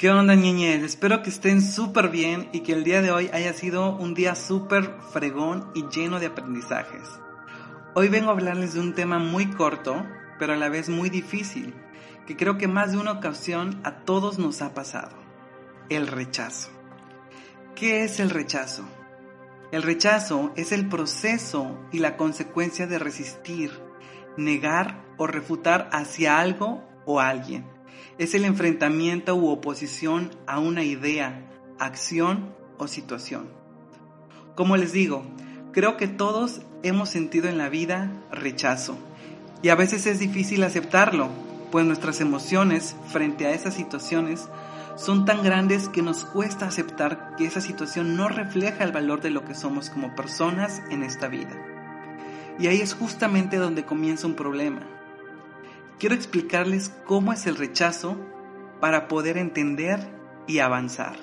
¿Qué onda, niñez? Espero que estén súper bien y que el día de hoy haya sido un día súper fregón y lleno de aprendizajes. Hoy vengo a hablarles de un tema muy corto, pero a la vez muy difícil, que creo que más de una ocasión a todos nos ha pasado. El rechazo. ¿Qué es el rechazo? El rechazo es el proceso y la consecuencia de resistir, negar o refutar hacia algo o alguien es el enfrentamiento u oposición a una idea, acción o situación. Como les digo, creo que todos hemos sentido en la vida rechazo y a veces es difícil aceptarlo, pues nuestras emociones frente a esas situaciones son tan grandes que nos cuesta aceptar que esa situación no refleja el valor de lo que somos como personas en esta vida. Y ahí es justamente donde comienza un problema quiero explicarles cómo es el rechazo para poder entender y avanzar.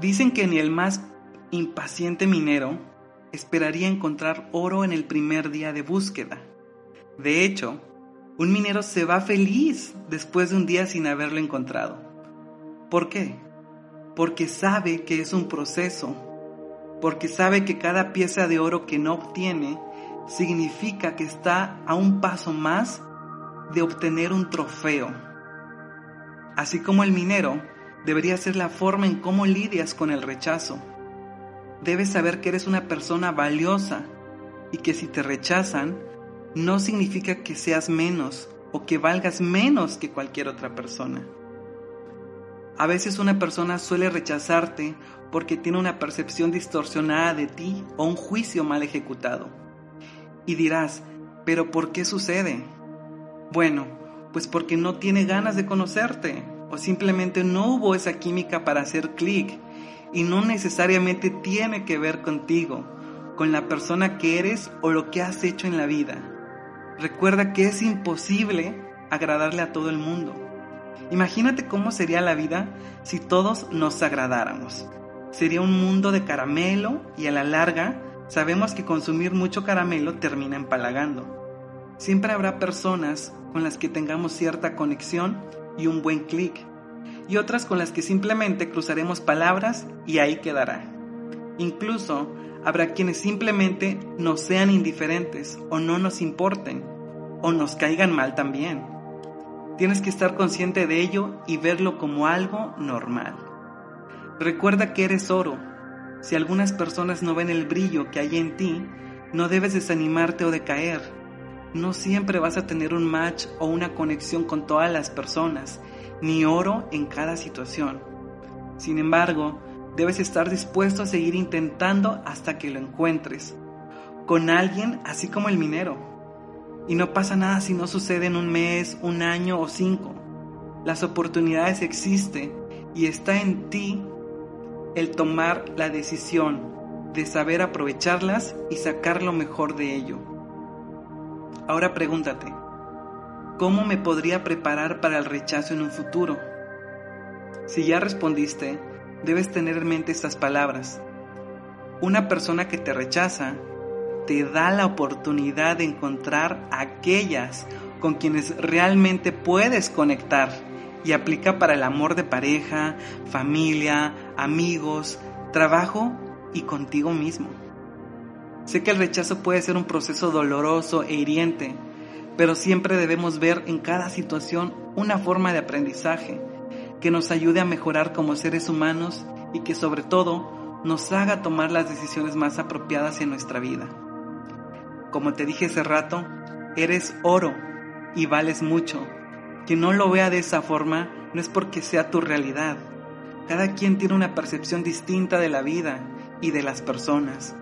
Dicen que ni el más impaciente minero esperaría encontrar oro en el primer día de búsqueda. De hecho, un minero se va feliz después de un día sin haberlo encontrado. ¿Por qué? Porque sabe que es un proceso, porque sabe que cada pieza de oro que no obtiene significa que está a un paso más de obtener un trofeo. Así como el minero, debería ser la forma en cómo lidias con el rechazo. Debes saber que eres una persona valiosa y que si te rechazan, no significa que seas menos o que valgas menos que cualquier otra persona. A veces una persona suele rechazarte porque tiene una percepción distorsionada de ti o un juicio mal ejecutado. Y dirás, ¿pero por qué sucede? Bueno, pues porque no tiene ganas de conocerte o simplemente no hubo esa química para hacer clic y no necesariamente tiene que ver contigo, con la persona que eres o lo que has hecho en la vida. Recuerda que es imposible agradarle a todo el mundo. Imagínate cómo sería la vida si todos nos agradáramos. Sería un mundo de caramelo y a la larga sabemos que consumir mucho caramelo termina empalagando. Siempre habrá personas con las que tengamos cierta conexión y un buen clic, y otras con las que simplemente cruzaremos palabras y ahí quedará. Incluso habrá quienes simplemente nos sean indiferentes o no nos importen, o nos caigan mal también. Tienes que estar consciente de ello y verlo como algo normal. Recuerda que eres oro. Si algunas personas no ven el brillo que hay en ti, no debes desanimarte o decaer no siempre vas a tener un match o una conexión con todas las personas, ni oro en cada situación. Sin embargo, debes estar dispuesto a seguir intentando hasta que lo encuentres, con alguien así como el minero. Y no pasa nada si no sucede en un mes, un año o cinco. Las oportunidades existen y está en ti el tomar la decisión de saber aprovecharlas y sacar lo mejor de ello. Ahora pregúntate, ¿cómo me podría preparar para el rechazo en un futuro? Si ya respondiste, debes tener en mente estas palabras. Una persona que te rechaza te da la oportunidad de encontrar aquellas con quienes realmente puedes conectar y aplica para el amor de pareja, familia, amigos, trabajo y contigo mismo. Sé que el rechazo puede ser un proceso doloroso e hiriente, pero siempre debemos ver en cada situación una forma de aprendizaje que nos ayude a mejorar como seres humanos y que sobre todo nos haga tomar las decisiones más apropiadas en nuestra vida. Como te dije hace rato, eres oro y vales mucho. Quien no lo vea de esa forma no es porque sea tu realidad. Cada quien tiene una percepción distinta de la vida y de las personas.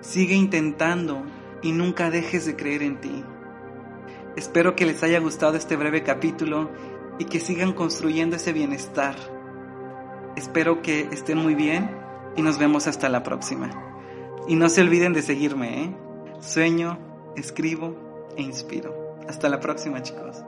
Sigue intentando y nunca dejes de creer en ti. Espero que les haya gustado este breve capítulo y que sigan construyendo ese bienestar. Espero que estén muy bien y nos vemos hasta la próxima. Y no se olviden de seguirme, ¿eh? Sueño, escribo e inspiro. Hasta la próxima chicos.